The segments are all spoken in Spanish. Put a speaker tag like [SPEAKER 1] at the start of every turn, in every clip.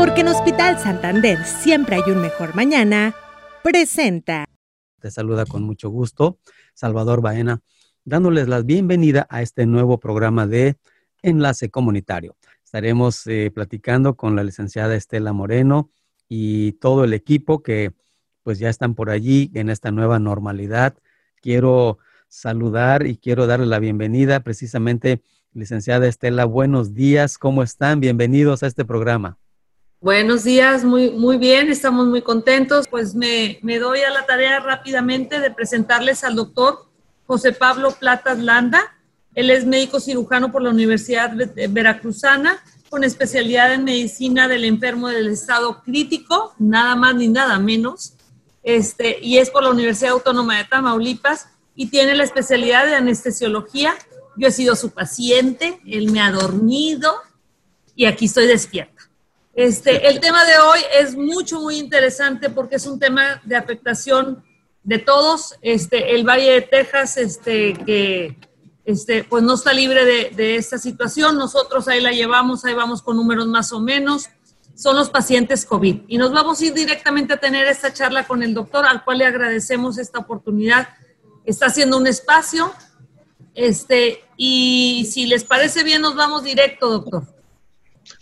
[SPEAKER 1] Porque en Hospital Santander siempre hay un mejor mañana, presenta.
[SPEAKER 2] Te saluda con mucho gusto Salvador Baena, dándoles la bienvenida a este nuevo programa de Enlace Comunitario. Estaremos eh, platicando con la licenciada Estela Moreno y todo el equipo que pues ya están por allí en esta nueva normalidad. Quiero saludar y quiero darle la bienvenida precisamente, licenciada Estela, buenos días, ¿cómo están? Bienvenidos a este programa.
[SPEAKER 3] Buenos días, muy, muy bien, estamos muy contentos. Pues me, me doy a la tarea rápidamente de presentarles al doctor José Pablo Platas Landa. Él es médico cirujano por la Universidad Veracruzana, con especialidad en medicina del enfermo del estado crítico, nada más ni nada menos. Este, y es por la Universidad Autónoma de Tamaulipas y tiene la especialidad de anestesiología. Yo he sido su paciente, él me ha dormido y aquí estoy despierta. Este, el tema de hoy es mucho, muy interesante porque es un tema de afectación de todos. Este, el Valle de Texas, este, que este, pues no está libre de, de esta situación. Nosotros ahí la llevamos, ahí vamos con números más o menos. Son los pacientes COVID. Y nos vamos a ir directamente a tener esta charla con el doctor, al cual le agradecemos esta oportunidad. Está haciendo un espacio. Este, y si les parece bien, nos vamos directo, doctor.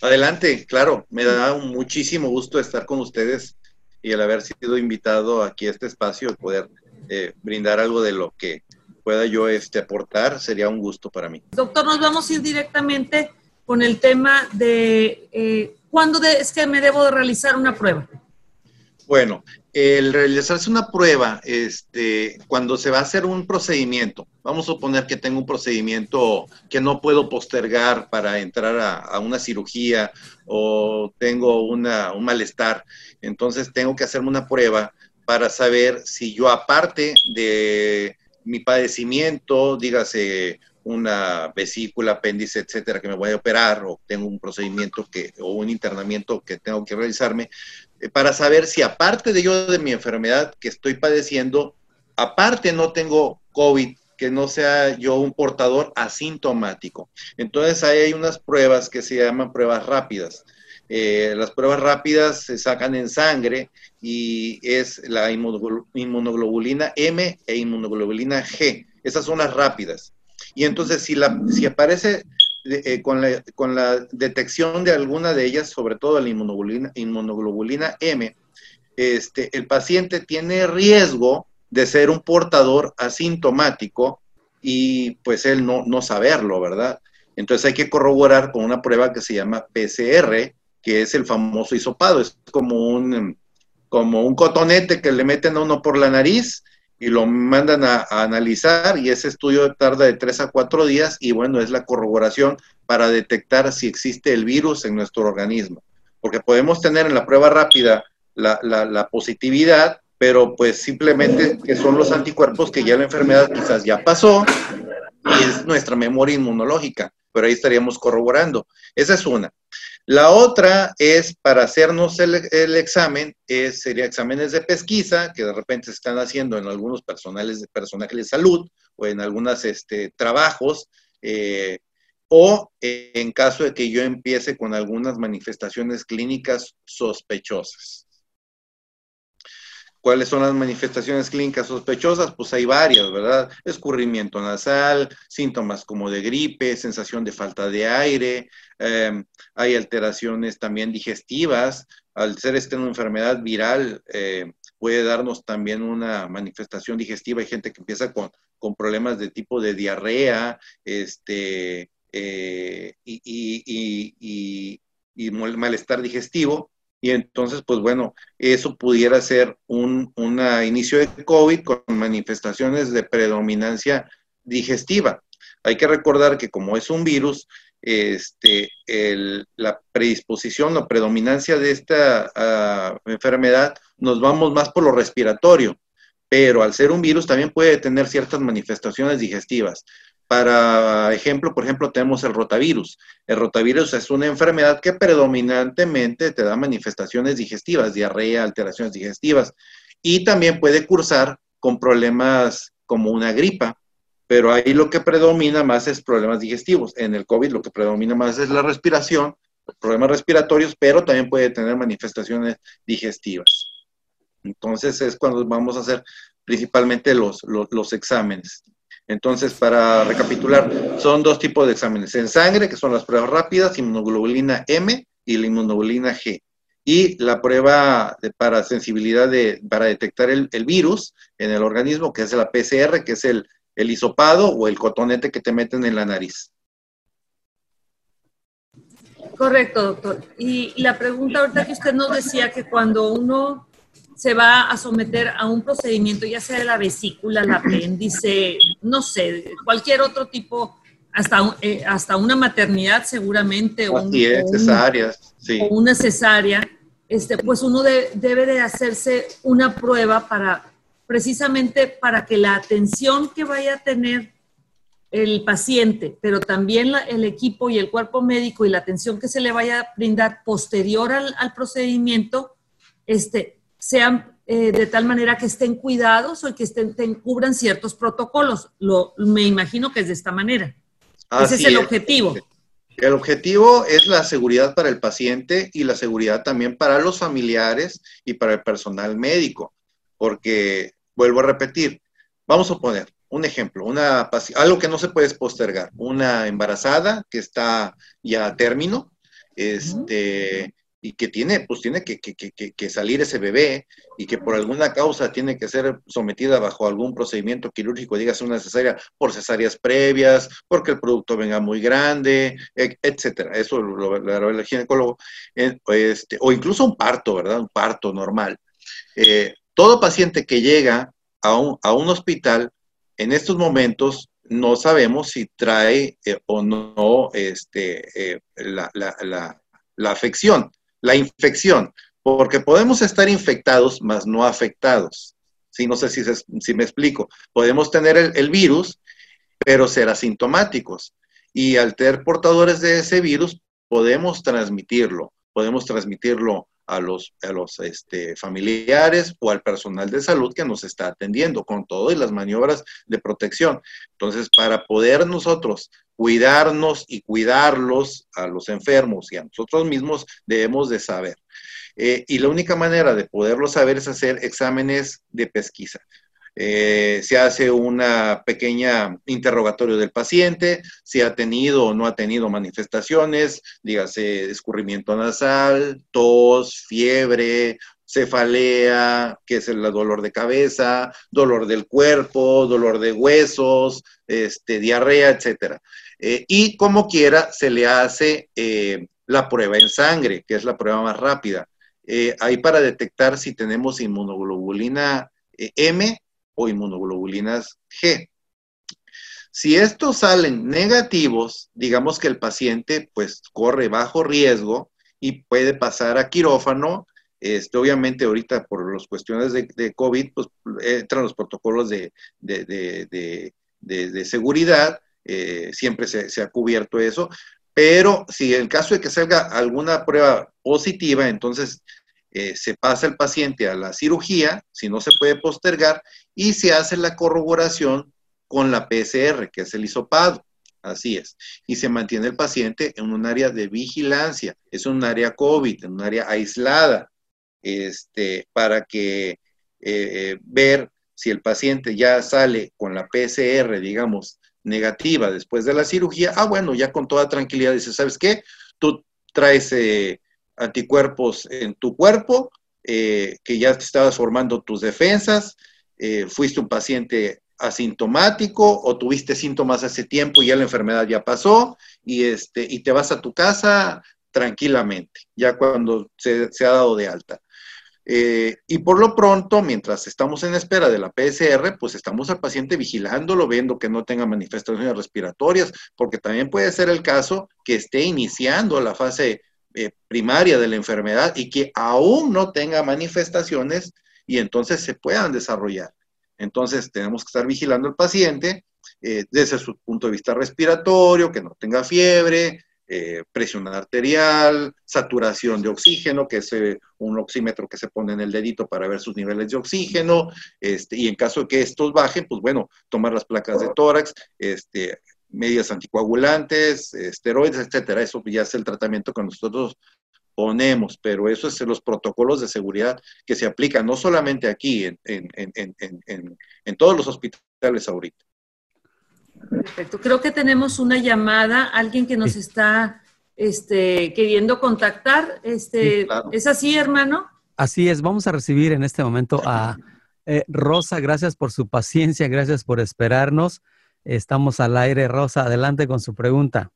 [SPEAKER 4] Adelante, claro, me da muchísimo gusto estar con ustedes y el haber sido invitado aquí a este espacio poder eh, brindar algo de lo que pueda yo este, aportar, sería un gusto para mí.
[SPEAKER 3] Doctor, nos vamos a ir directamente con el tema de eh, cuándo es que me debo de realizar una prueba.
[SPEAKER 4] Bueno, el realizarse una prueba, este, cuando se va a hacer un procedimiento, vamos a suponer que tengo un procedimiento que no puedo postergar para entrar a, una cirugía o tengo una, un malestar, entonces tengo que hacerme una prueba para saber si yo aparte de mi padecimiento, dígase una vesícula, apéndice, etcétera, que me voy a operar o tengo un procedimiento que, o un internamiento que tengo que realizarme, para saber si aparte de yo de mi enfermedad que estoy padeciendo, aparte no tengo COVID, que no sea yo un portador asintomático. Entonces ahí hay unas pruebas que se llaman pruebas rápidas. Eh, las pruebas rápidas se sacan en sangre y es la inmunoglobulina M e inmunoglobulina G. Esas son las rápidas. Y entonces si, la, si aparece eh, con, la, con, la, detección de alguna de ellas, sobre todo la inmunoglobulina, inmunoglobulina M, este, el paciente tiene riesgo de ser un portador asintomático y pues él no, no saberlo, ¿verdad? Entonces hay que corroborar con una prueba que se llama PCR, que es el famoso hisopado, es como un, como un cotonete que le meten a uno por la nariz y lo mandan a, analizar y ese estudio tarda de tres a cuatro días y bueno, es la corroboración para detectar si existe el virus en nuestro organismo. Porque podemos tener en la prueba rápida la, la, positividad, pero pues simplemente que son los anticuerpos que ya la enfermedad quizás ya pasó y es nuestra memoria inmunológica, pero ahí estaríamos corroborando. Esa es una. La otra es para hacernos el, examen, es, sería exámenes de pesquisa que de repente se están haciendo en algunos personales, personajes de salud o en algunos este, trabajos, eh, o en caso de que yo empiece con algunas manifestaciones clínicas sospechosas. ¿Cuáles son las manifestaciones clínicas sospechosas? Pues hay varias, ¿verdad? Escurrimiento nasal, síntomas como de gripe, sensación de falta de aire, em, hay alteraciones también digestivas. Al ser esta una enfermedad viral, eh, puede darnos también una manifestación digestiva. Hay gente que empieza con, con problemas de tipo de diarrea, este, eh, y, malestar digestivo. Y entonces, pues bueno, eso pudiera ser un inicio de COVID con manifestaciones de predominancia digestiva. Hay que recordar que como es un virus, este, la predisposición o predominancia de esta ah, enfermedad, nos vamos más por lo respiratorio, pero al ser un virus también puede tener ciertas manifestaciones digestivas. Para ejemplo, por ejemplo, tenemos el rotavirus. El rotavirus es una enfermedad que predominantemente te da manifestaciones digestivas, diarrea, alteraciones digestivas, y también puede cursar con problemas como una gripa, pero ahí lo que predomina más es problemas digestivos. En el COVID lo que predomina más es la respiración, problemas respiratorios, pero también puede tener manifestaciones digestivas. Entonces es cuando vamos a hacer principalmente los, los, exámenes. Entonces, para recapitular, son dos tipos de exámenes. En sangre, que son las pruebas rápidas, inmunoglobulina M y la inmunoglobulina G. Y la prueba para sensibilidad de, para detectar el, virus en el organismo, que es la PCR, que es el, el hisopado o el cotonete que te meten en la nariz.
[SPEAKER 3] Correcto, doctor. Y la pregunta ahorita que usted nos decía que cuando uno se va a someter a un procedimiento, ya sea de la vesícula, el apéndice, no sé, cualquier otro tipo, hasta, eh, hasta una maternidad seguramente, o,
[SPEAKER 4] cesáreas, sí.
[SPEAKER 3] o una cesárea, este, pues uno debe de hacerse una prueba para precisamente para que la atención que vaya a tener el paciente, pero también el equipo y el cuerpo médico y la atención que se le vaya a brindar posterior al, procedimiento, este, sean eh, de tal manera que estén cuidados o que estén, cubran ciertos protocolos. Lo, me imagino que es de esta manera. Ese es el objetivo.
[SPEAKER 4] El objetivo es la seguridad para el paciente y la seguridad también para los familiares y para el personal médico, porque, vuelvo a repetir, vamos a poner, un ejemplo, una, algo que no se puede postergar, una embarazada que está ya a término, este, y que tiene, pues tiene que, que, salir ese bebé y que por alguna causa tiene que ser sometida bajo algún procedimiento quirúrgico, dígase una cesárea, por cesáreas previas, porque el producto venga muy grande, etcétera. Eso lo, lo, el ginecólogo, este, o incluso un parto, ¿verdad? Un parto normal. Eh, todo paciente que llega a un, a un hospital en estos momentos no sabemos si trae eh, o no este, eh, la, afección, la infección, porque podemos estar infectados, mas no afectados. ¿Sí? No sé si, si me explico. Podemos tener el, virus, pero ser asintomáticos. Y al ser portadores de ese virus, podemos transmitirlo. Podemos transmitirlo a los, a los este, familiares o al personal de salud que nos está atendiendo con todo y las maniobras de protección. Entonces, para poder nosotros cuidarnos y cuidarlos a los enfermos y a nosotros mismos, debemos de saber. Eh, y la única manera de poderlo saber es hacer exámenes de pesquisa. Eh, se hace una pequeña interrogatorio del paciente, si ha tenido o no ha tenido manifestaciones, dígase escurrimiento nasal, tos, fiebre, cefalea, que es el dolor de cabeza, dolor del cuerpo, dolor de huesos, este, diarrea, etc. Eh, y como quiera, se le hace eh, la prueba en sangre, que es la prueba más rápida. ahí para detectar si tenemos inmunoglobulina M o inmunoglobulinas G. Si estos salen negativos, digamos que el paciente pues corre bajo riesgo y puede pasar a quirófano. Este, obviamente ahorita por las cuestiones de, COVID, pues entran los protocolos de seguridad, eh, siempre se, ha cubierto eso, pero si en el caso de que salga alguna prueba positiva, entonces eh, se pasa el paciente a la cirugía, si no se puede postergar, y se hace la corroboración con la PCR, que es el hisopado. Así es. Y se mantiene el paciente en un área de vigilancia, es un área COVID, en un área aislada, este, para que eh, ver si el paciente ya sale con la PCR, digamos, negativa después de la cirugía, ah, bueno, ya con toda tranquilidad dice, ¿sabes qué? Tú traes anticuerpos en tu cuerpo, eh, que ya te estabas formando tus defensas, eh, fuiste un paciente asintomático o tuviste síntomas hace tiempo y ya la enfermedad ya pasó y, este, y te vas a tu casa tranquilamente, ya cuando se, ha dado de alta. Eh, y por lo pronto, mientras estamos en espera de la PSR, pues estamos al paciente vigilándolo, viendo que no tenga manifestaciones respiratorias, porque también puede ser el caso que esté iniciando la fase eh, primaria de la enfermedad y que aún no tenga manifestaciones y entonces se puedan desarrollar. Entonces tenemos que estar vigilando al paciente eh, desde su punto de vista respiratorio, que no tenga fiebre, eh, presión arterial, saturación de oxígeno, que es un oxímetro que se pone en el dedito para ver sus niveles de oxígeno, este, y en caso de que estos bajen, pues bueno, tomar las placas de tórax, este, medidas anticoagulantes, esteroides, etcétera. Eso ya es el tratamiento que nosotros ponemos, pero eso es los protocolos de seguridad que se aplican no solamente aquí, en, en todos los hospitales ahorita.
[SPEAKER 3] Perfecto. Creo que tenemos una llamada, alguien que nos está este, queriendo contactar. Este, ¿Es así, hermano?
[SPEAKER 2] Así es. Vamos a recibir en este momento a eh, Rosa. Gracias por su paciencia, gracias por esperarnos. Estamos al aire. Rosa, adelante con su pregunta.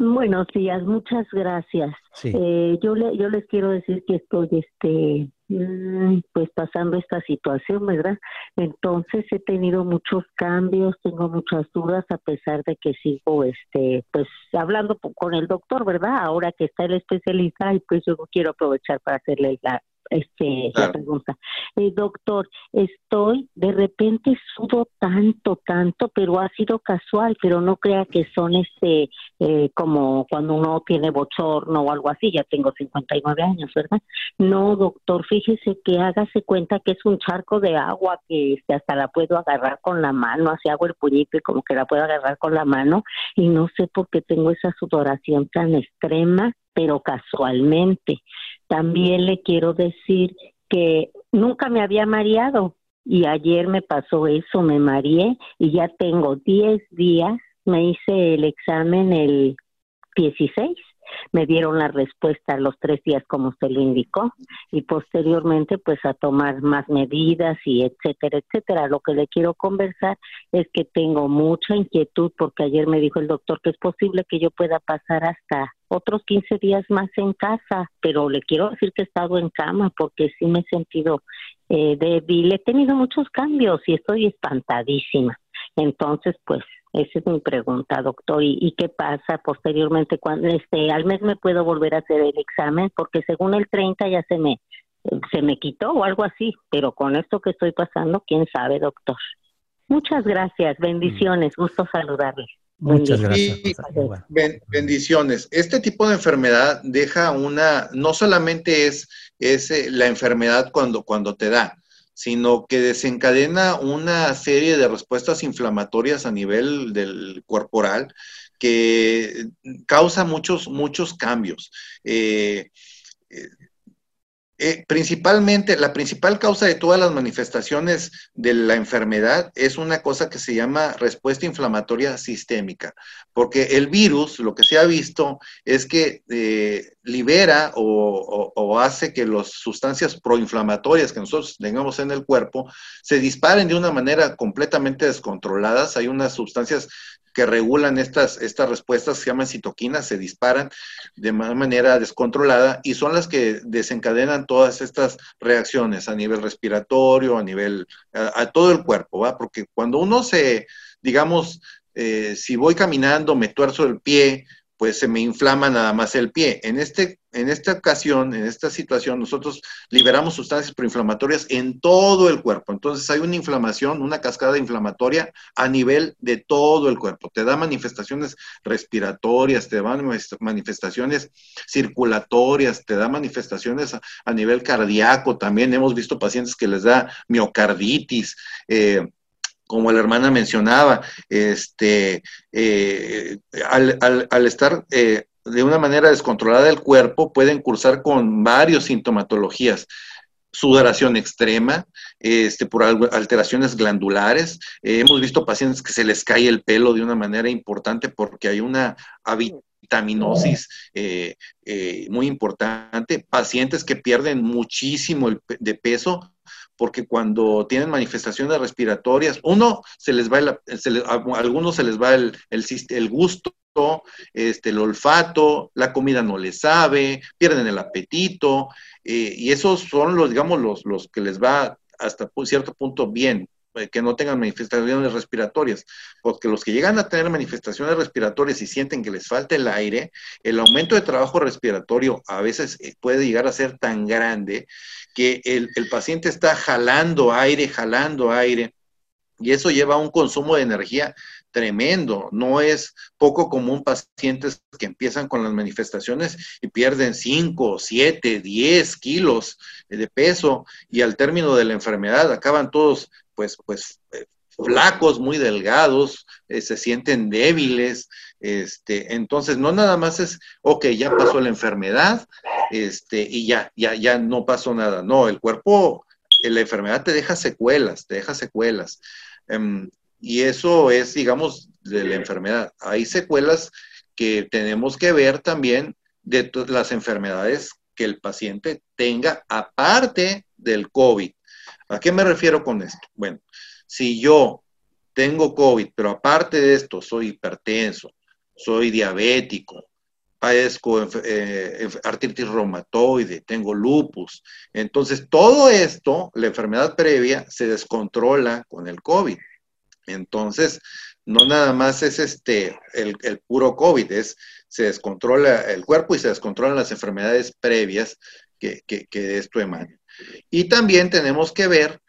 [SPEAKER 5] Buenos días, muchas gracias. Eh, yo, le, yo les quiero decir que estoy este, Mm, pues pasando esta situación, ¿verdad? Entonces he tenido muchos cambios, tengo muchas dudas a pesar de que sigo, este, pues hablando con el doctor, ¿verdad? Ahora que está el especialista y pues yo quiero aprovechar para hacerle la, este, la pregunta. Eh, doctor, estoy, de repente sudo tanto, tanto, pero ha sido casual, pero no crea que son este, eh, como cuando uno tiene bochorno o algo así, ya tengo 59 años, ¿verdad? No, doctor, fíjese que hágase cuenta que es un charco de agua que este, hasta la puedo agarrar con la mano, así hago el puñito y como que la puedo agarrar con la mano y no sé por qué tengo esa sudoración tan extrema, pero casualmente. También le quiero decir que nunca me había mareado y ayer me pasó eso, me mareé y ya tengo 10 días, me hice el examen el 16 me dieron la respuesta los tres días como usted lo indicó y posteriormente pues a tomar más medidas y etcétera, etcétera. Lo que le quiero conversar es que tengo mucha inquietud porque ayer me dijo el doctor que es posible que yo pueda pasar hasta otros 15 días más en casa, pero le quiero decir que he estado en cama porque sí me he sentido eh, débil, he tenido muchos cambios y estoy espantadísima. Entonces, pues esa es mi pregunta, doctor. ¿Y, qué pasa posteriormente cuando este al mes me puedo volver a hacer el examen? Porque según el 30 ya se me se me quitó o algo así, pero con esto que estoy pasando, quién sabe, doctor. Muchas gracias, bendiciones, gusto saludarles.
[SPEAKER 2] Muchas gracias.
[SPEAKER 4] bendiciones. Este tipo de enfermedad deja una, no solamente es, es eh, la enfermedad cuando, cuando te da, sino que desencadena una serie de respuestas inflamatorias a nivel del corporal que causa muchos, muchos cambios. Eh, eh, principalmente, la principal causa de todas las manifestaciones de la enfermedad es una cosa que se llama respuesta inflamatoria sistémica, porque el virus, lo que se ha visto es que eh, libera o, hace que las sustancias proinflamatorias que nosotros tengamos en el cuerpo se disparen de una manera completamente descontroladas. Hay unas sustancias que regulan estas, estas respuestas, se llaman citoquinas, se disparan de manera descontrolada y son las que desencadenan todas estas reacciones a nivel respiratorio, a nivel, a, todo el cuerpo, ¿va? Porque cuando uno se, digamos, eh, si voy caminando, me tuerzo el pie, pues se me inflama nada más el pie. En, este, en esta ocasión, en esta situación, nosotros liberamos sustancias proinflamatorias en todo el cuerpo. Entonces hay una inflamación, una cascada inflamatoria a nivel de todo el cuerpo. Te da manifestaciones respiratorias, te da manifestaciones circulatorias, te da manifestaciones a, nivel cardíaco. También hemos visto pacientes que les da miocarditis. Eh, como la hermana mencionaba, este, eh, al, estar eh, de una manera descontrolada el cuerpo, pueden cursar con varios sintomatologías sudoración extrema, este, por alteraciones glandulares. Eh, hemos visto pacientes que se les cae el pelo de una manera importante porque hay una vitaminosis muy importante. Pacientes que pierden muchísimo de peso porque cuando tienen manifestaciones respiratorias, uno, se les va el, a algunos se les va el, el, gusto, este, el olfato, la comida no les sabe, pierden el apetito, eh, y esos son los, digamos, los, los que les va hasta cierto punto bien, que no tengan manifestaciones respiratorias, porque los que llegan a tener manifestaciones respiratorias y sienten que les falta el aire, el aumento de trabajo respiratorio a veces eh, puede llegar a ser tan grande que el, paciente está jalando aire, jalando aire, y eso lleva a un consumo de energía tremendo. No es poco común pacientes que empiezan con las manifestaciones y pierden 5, 7, 10 kilos de peso y al término de la enfermedad acaban todos pues, pues eh, flacos, muy delgados, eh, se sienten débiles, este, entonces no nada más es, ok, ya pasó la enfermedad, este, y ya, ya, ya no pasó nada, no, el cuerpo, la enfermedad te deja secuelas, te deja secuelas, em, y eso es, digamos, de la enfermedad. Hay secuelas que tenemos que ver también de las enfermedades que el paciente tenga aparte del COVID. ¿A qué me refiero con esto? Bueno, si yo tengo COVID, pero aparte de esto soy hipertenso, soy diabético, padezco eh, artritis reumatoide, tengo lupus. Entonces, todo esto, la enfermedad previa, se descontrola con el COVID. Entonces, no nada más es este el, puro COVID, es se descontrola el cuerpo y se descontrolan las enfermedades previas que, de esto emanan. Y también tenemos que ver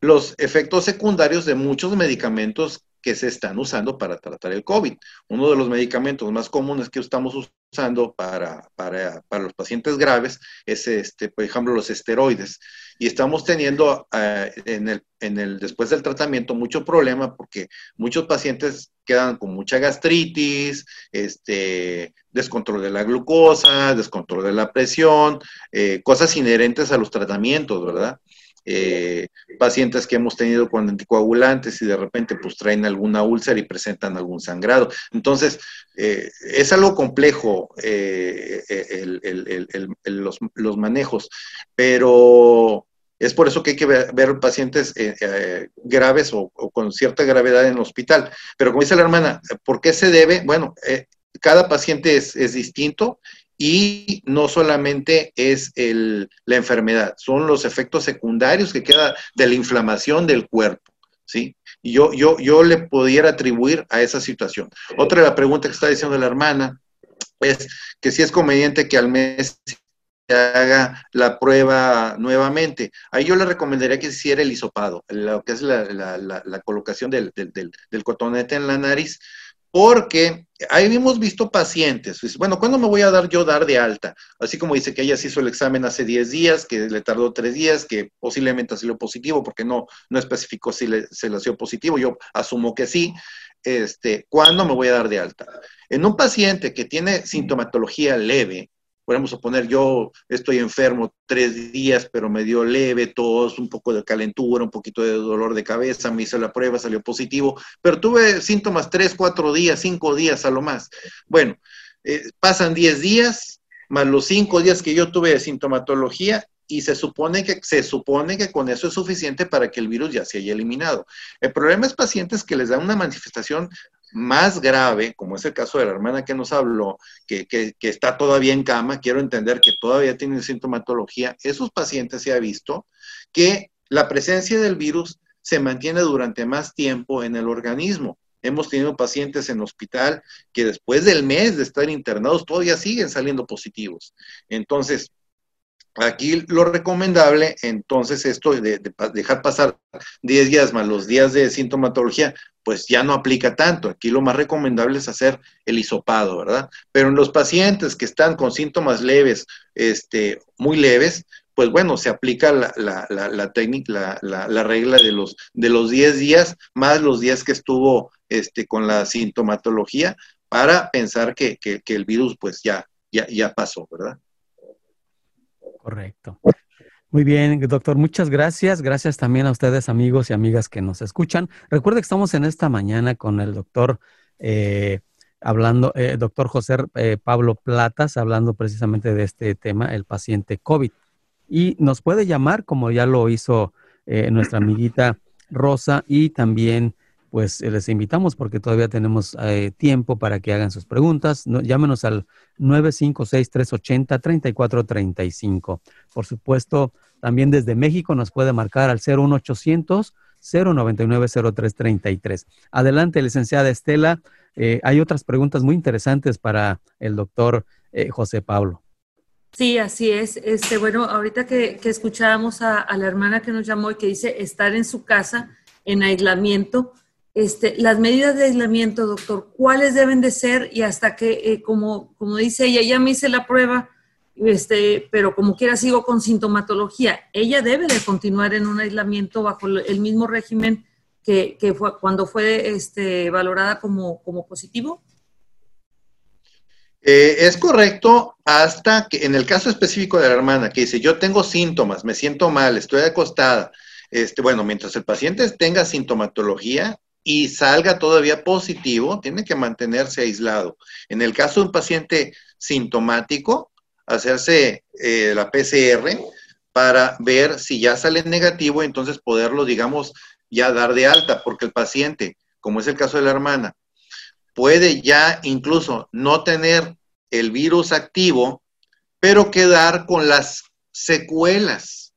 [SPEAKER 4] los efectos secundarios de muchos medicamentos que se están usando para tratar el COVID. Uno de los medicamentos más comunes que estamos usando para, para, los pacientes graves es, este, por ejemplo, los esteroides. Y estamos teniendo eh, en, el, en el, después del tratamiento mucho problema porque muchos pacientes quedan con mucha gastritis, este, descontrol de la glucosa, descontrol de la presión, eh, cosas inherentes a los tratamientos, ¿verdad? Eh, pacientes que hemos tenido con anticoagulantes y de repente pues traen alguna úlcera y presentan algún sangrado. Entonces, eh, es algo complejo eh, los, los, manejos, pero es por eso que hay que ver, pacientes graves o, o, con cierta gravedad en el hospital. Pero como dice la hermana, ¿por qué se debe? Bueno, cada paciente es, es, distinto y no solamente es el, la enfermedad, son los efectos secundarios que queda de la inflamación del cuerpo, ¿sí? Y yo, yo, yo le pudiera atribuir a esa situación. Otra de la pregunta que está diciendo la hermana es que si es conveniente que al mes se haga la prueba nuevamente. Ahí yo le recomendaría que hiciera el hisopado, lo que es la, la, la, colocación del, del, del, del cotonete en la nariz, porque ahí hemos visto pacientes, pues, bueno, ¿cuándo me voy a dar yo dar de alta? Así como dice que ella se hizo el examen hace 10 días, que le tardó 3 días, que posiblemente salió positivo, porque no, no especificó si le, se le positivo, yo asumo que sí. Este, ¿Cuándo me voy a dar de alta? En un paciente que tiene sintomatología leve, podemos suponer, yo estoy enfermo tres días, pero me dio leve, tos, un poco de calentura, un poquito de dolor de cabeza, me hice la prueba, salió positivo, pero tuve síntomas tres, cuatro días, cinco días a lo más. Bueno, eh, pasan diez días, más los cinco días que yo tuve de sintomatología, y se supone que se supone que con eso es suficiente para que el virus ya se haya eliminado. El problema es pacientes que les dan una manifestación más grave, como es el caso de la hermana que nos habló, que, está todavía en cama, quiero entender que todavía tiene sintomatología, esos pacientes se ha visto que la presencia del virus se mantiene durante más tiempo en el organismo. Hemos tenido pacientes en hospital que después del mes de estar internados todavía siguen saliendo positivos. Entonces, Aquí lo recomendable, entonces, esto de, dejar pasar 10 días más los días de sintomatología, pues ya no aplica tanto. Aquí lo más recomendable es hacer el hisopado, ¿verdad? Pero en los pacientes que están con síntomas leves, este, muy leves, pues bueno, se aplica la, la, la, técnica, la, regla de los, de los 10 días más los días que estuvo este, con la sintomatología para pensar que, que, que el virus pues ya, ya, ya pasó, ¿verdad?
[SPEAKER 2] Correcto. Muy bien, doctor, muchas gracias. Gracias también a ustedes, amigos y amigas que nos escuchan. Recuerda que estamos en esta mañana con el doctor, eh, hablando, eh, doctor José eh, Pablo Platas, hablando precisamente de este tema, el paciente COVID. Y nos puede llamar, como ya lo hizo nuestra amiguita Rosa, y también pues les invitamos porque todavía tenemos tiempo para que hagan sus preguntas. llámenos al 956-380-3435. Por supuesto, también desde México nos puede marcar al 01800 099 0333. Adelante, licenciada Estela. Eh, hay otras preguntas muy interesantes para el doctor eh, José Pablo.
[SPEAKER 3] Sí, así es. Este, bueno, ahorita que, escuchábamos a, la hermana que nos llamó y que dice estar en su casa en aislamiento, este, las medidas de aislamiento, doctor, ¿cuáles deben de ser y hasta que, eh, como, como dice ella, ya me hice la prueba, este, pero como quiera sigo con sintomatología, ella debe de continuar en un aislamiento bajo el mismo régimen que, fue, cuando fue este, valorada como, como positivo?
[SPEAKER 4] Eh, es correcto hasta que en el caso específico de la hermana que dice, yo tengo síntomas, me siento mal, estoy acostada. Este, bueno, mientras el paciente tenga sintomatología y salga todavía positivo, tiene que mantenerse aislado. En el caso de un paciente sintomático, hacerse eh, la PCR para ver si ya sale negativo, entonces poderlo, digamos, ya dar de alta, porque el paciente, como es el caso de la hermana, puede ya incluso no tener el virus activo, pero quedar con las secuelas.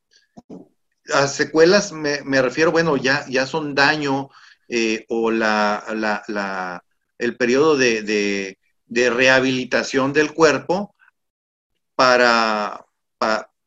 [SPEAKER 4] Las secuelas me, refiero, bueno, ya, ya son daño eh, o la, el periodo de, rehabilitación del cuerpo para,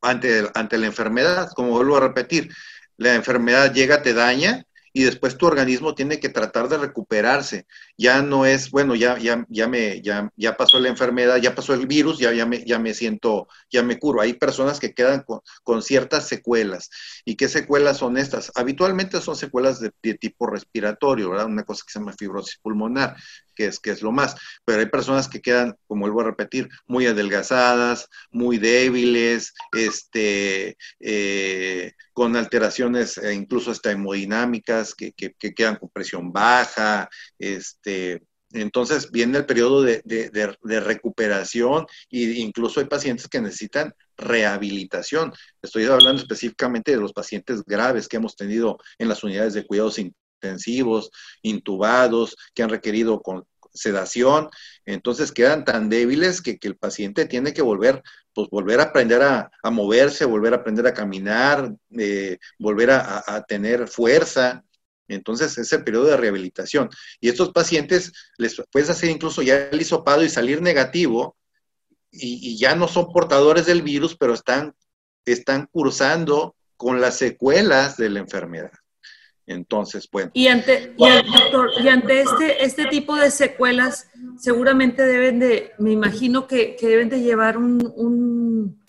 [SPEAKER 4] ante, ante la enfermedad. Como vuelvo a repetir, la enfermedad llega, te daña y después tu organismo tiene que tratar de recuperarse. Ya no es, bueno, ya, ya, ya, me, ya, ya pasó la enfermedad, ya pasó el virus, ya, ya, me, ya me siento, ya me curo. Hay personas que quedan con, ciertas secuelas. ¿Y qué secuelas son estas? Habitualmente son secuelas de, tipo respiratorio, ¿verdad? Una cosa que se llama fibrosis pulmonar que es, que es lo más. Pero hay personas que quedan, como vuelvo a repetir, muy adelgazadas, muy débiles, este, eh, con alteraciones e incluso hasta hemodinámicas, que, que, quedan con presión baja, este, entonces viene el periodo de, recuperación e incluso hay pacientes que necesitan rehabilitación. Estoy hablando específicamente de los pacientes graves que hemos tenido en las unidades de cuidados intensivos, intubados, que han requerido sedación, entonces quedan tan débiles que, el paciente tiene que volver, pues volver a aprender a, moverse, volver a aprender a caminar, eh, volver a, tener fuerza. Entonces es el periodo de rehabilitación. Y estos pacientes les puedes hacer incluso ya el hisopado y salir negativo y, y ya no son portadores del virus, pero están, están cursando con las secuelas de la enfermedad. Entonces, bueno.
[SPEAKER 3] Y ante, y, ante este, este tipo de secuelas, seguramente deben de, me imagino que, deben de llevar un, un,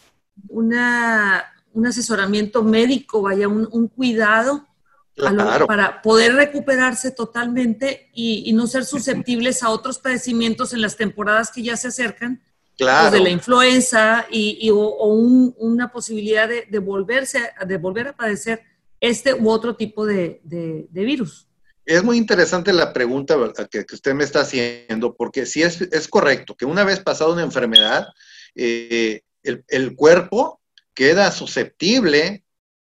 [SPEAKER 3] un asesoramiento médico, vaya, un, cuidado para poder recuperarse totalmente y, no ser susceptibles a otros padecimientos en las temporadas que ya se acercan. Pues, claro. de la influenza y, o, una posibilidad de, de, volverse, de volver a padecer este u otro tipo de, virus.
[SPEAKER 4] Es muy interesante la pregunta que, usted me está haciendo, porque sí es, es correcto que una vez pasada una enfermedad, eh, el, cuerpo queda susceptible,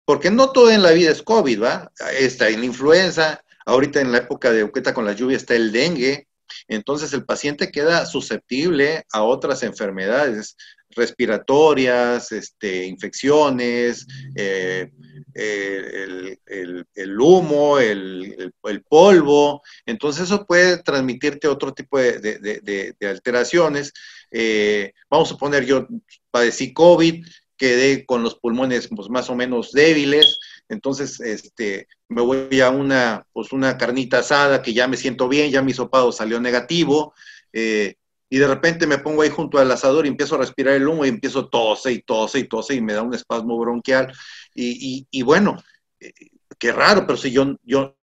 [SPEAKER 4] porque no todo en la vida es COVID, ¿va? Está en la influenza, ahorita en la época de Uqueta con la lluvia está el dengue, entonces el paciente queda susceptible a otras enfermedades respiratorias, este, infecciones, eh, el, humo, el, polvo. Entonces eso puede transmitirte otro tipo de, alteraciones. Eh, vamos a poner, yo padecí COVID, quedé con los pulmones pues, más o menos débiles, entonces este, me voy a una, pues, una carnita asada que ya me siento bien, ya mi sopado salió negativo. Eh, y de repente me pongo ahí junto al asador y empiezo a respirar el humo y empiezo tose y tose y tose y me da un espasmo bronquial. Y, y, bueno, eh, qué raro, pero si yo, yo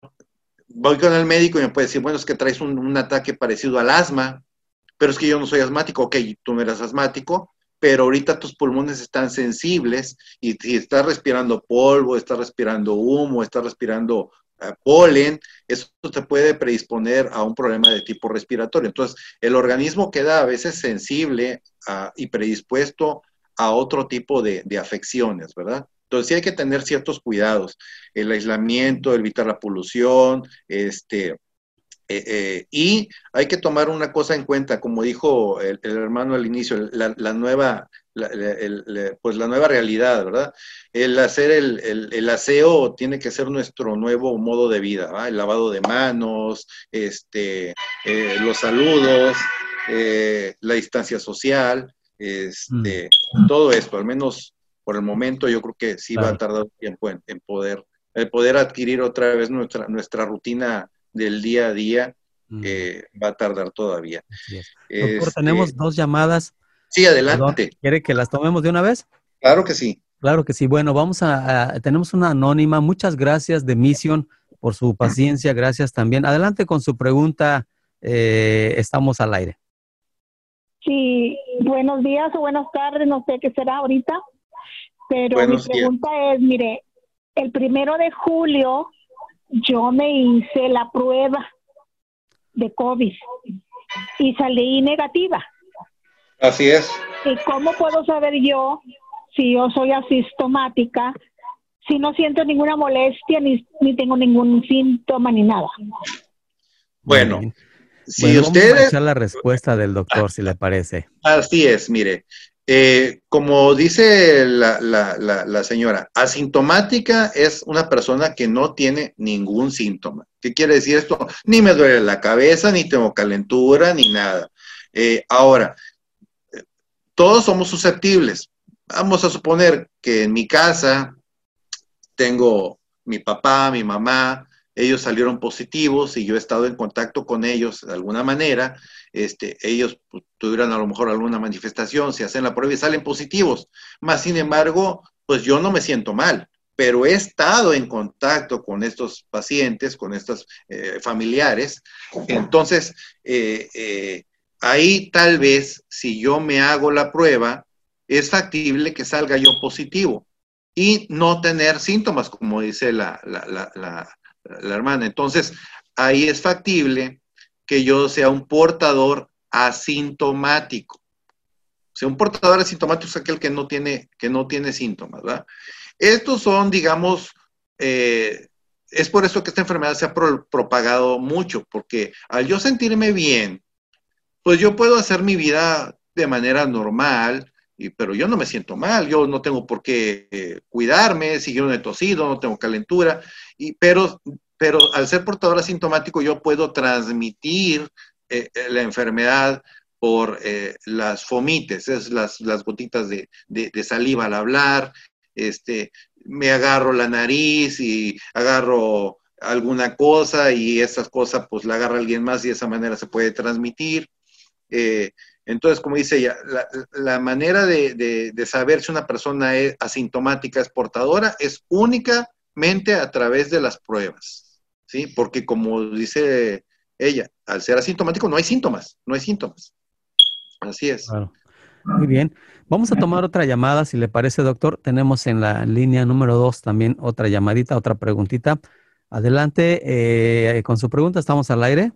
[SPEAKER 4] voy con el médico y me puede decir, bueno, es que traes un, ataque parecido al asma, pero es que yo no soy asmático, ok, tú no eres asmático, pero ahorita tus pulmones están sensibles y si estás respirando polvo, estás respirando humo, estás respirando polen, eso te puede predisponer a un problema de tipo respiratorio. Entonces, el organismo queda a veces sensible y predispuesto a otro tipo de, afecciones, ¿verdad? Entonces sí hay que tener ciertos cuidados, el aislamiento, evitar la polución, este, eh, eh, y hay que tomar una cosa en cuenta, como dijo el, hermano al inicio, la nueva pues la nueva realidad, ¿verdad? El hacer el, aseo tiene que ser nuestro nuevo modo de vida, El lavado de manos, este, eh, los saludos, la distancia social, este, mm. todo esto, al menos por el momento yo creo que sí va a tardar tiempo en, poder, poder adquirir otra vez nuestra, nuestra rutina del día a día, mm. va a tardar todavía.
[SPEAKER 2] Doctor, tenemos este, dos llamadas
[SPEAKER 4] Sí, adelante.
[SPEAKER 2] ¿Quiere que las tomemos de una vez?
[SPEAKER 4] Claro que sí.
[SPEAKER 2] Claro que sí. Bueno, vamos a, tenemos una anónima. Muchas gracias de Mission por su paciencia, gracias también. Adelante con su pregunta, eh, estamos al aire.
[SPEAKER 6] Sí, buenos días o buenas tardes, no sé qué será ahorita, pero mi pregunta es, mire, el primero de julio yo me hice la prueba de COVID y salí negativa.
[SPEAKER 4] Así es.
[SPEAKER 6] ¿Y cómo puedo saber yo si yo soy asintomática, si no siento ninguna molestia ni, ni tengo ningún síntoma ni nada?
[SPEAKER 4] Bueno,
[SPEAKER 2] si usted... Vamos a la respuesta del doctor, si le parece.
[SPEAKER 4] Así es, mire. Eh, como dice la, señora, asintomática es una persona que no tiene ningún síntoma. ¿Qué quiere decir esto? Ni me duele la cabeza, ni tengo calentura, ni nada. Eh, ahora, todos somos susceptibles. Vamos a suponer que en mi casa tengo mi papá, mi mamá, ellos salieron positivos y yo he estado en contacto con ellos de alguna manera, este, ellos pues, tuvieran a lo mejor alguna manifestación, se hacen la prueba y salen positivos. Más sin embargo, pues yo no me siento mal, pero he estado en contacto con estos pacientes, con estos eh, familiares. Entonces, eh, eh, ahí tal vez si yo me hago la prueba, es factible que salga yo positivo y no tener síntomas, como dice la, la, hermana. Entonces, ahí es factible que yo sea un portador asintomático. O sea, un portador asintomático es aquel que no tiene, que no tiene síntomas, ¿verdad? Estos son, digamos, eh, es por eso que esta enfermedad se ha propagado mucho, porque al yo sentirme bien, pues yo puedo hacer mi vida de manera normal, y, pero yo no me siento mal, yo no tengo por qué eh, cuidarme, si yo no tosido, no tengo calentura, y, pero, pero al ser portador asintomático yo puedo transmitir eh, eh, la enfermedad por las fomites, es las, las gotitas de, de, saliva al hablar, este, me agarro la nariz y agarro alguna cosa y esas cosas pues la agarra alguien más y de esa manera se puede transmitir. Eh, entonces, como dice ella, la, manera de, saber si una persona es asintomática, es portadora, es únicamente a través de las pruebas, ¿sí? Porque como dice ella, al ser asintomático no hay síntomas, no hay síntomas. Así es.
[SPEAKER 2] Muy bien. Vamos a tomar otra llamada, si le parece, doctor. Tenemos en la línea número dos también otra llamadita, otra preguntita. Adelante, eh, con su pregunta, estamos al aire.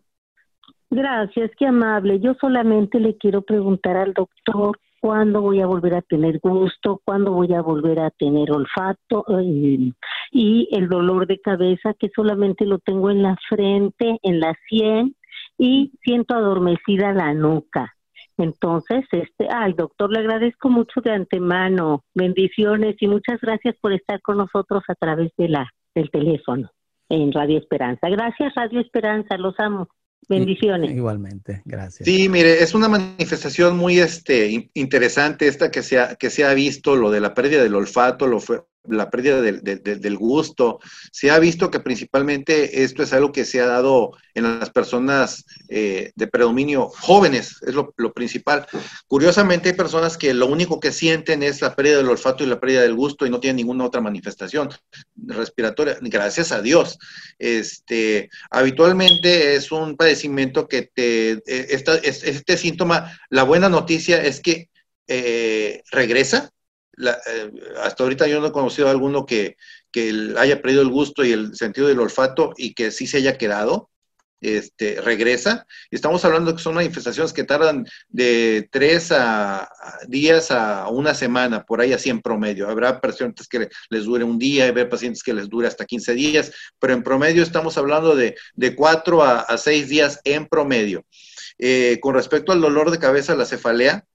[SPEAKER 5] Gracias, qué amable. Yo solamente le quiero preguntar al doctor cuándo voy a volver a tener gusto, cuándo voy a volver a tener olfato eh, y el dolor de cabeza que solamente lo tengo en la frente, en la sien y siento adormecida la nuca. Entonces, este, al doctor le agradezco mucho de antemano. Bendiciones y muchas gracias por estar con nosotros a través de la del teléfono en Radio Esperanza. Gracias Radio Esperanza, los amo. Bendiciones.
[SPEAKER 2] Igualmente, gracias.
[SPEAKER 4] Sí, mire, es una manifestación muy este, interesante esta que se, ha, que se ha visto, lo de la pérdida del olfato, lo fue, la pérdida del, del, gusto. Se ha visto que principalmente esto es algo que se ha dado en las personas eh, de predominio jóvenes, es lo, principal. Curiosamente hay personas que lo único que sienten es la pérdida del olfato y la pérdida del gusto y no tienen ninguna otra manifestación respiratoria, gracias a Dios. Este, habitualmente es un padecimiento que te, eh, este síntoma, la buena noticia es que eh, regresa, eh, hasta ahorita yo no he conocido a alguno que, haya perdido el gusto y el sentido del olfato y que sí se haya quedado, este, regresa. Estamos hablando que son manifestaciones que tardan de tres a, días a una semana, por ahí así en promedio. Habrá pacientes que les dure un día, habrá pacientes que les dure hasta 15 días, pero en promedio estamos hablando de, de cuatro a, seis días en promedio. Eh, con respecto al dolor de cabeza, la cefalea,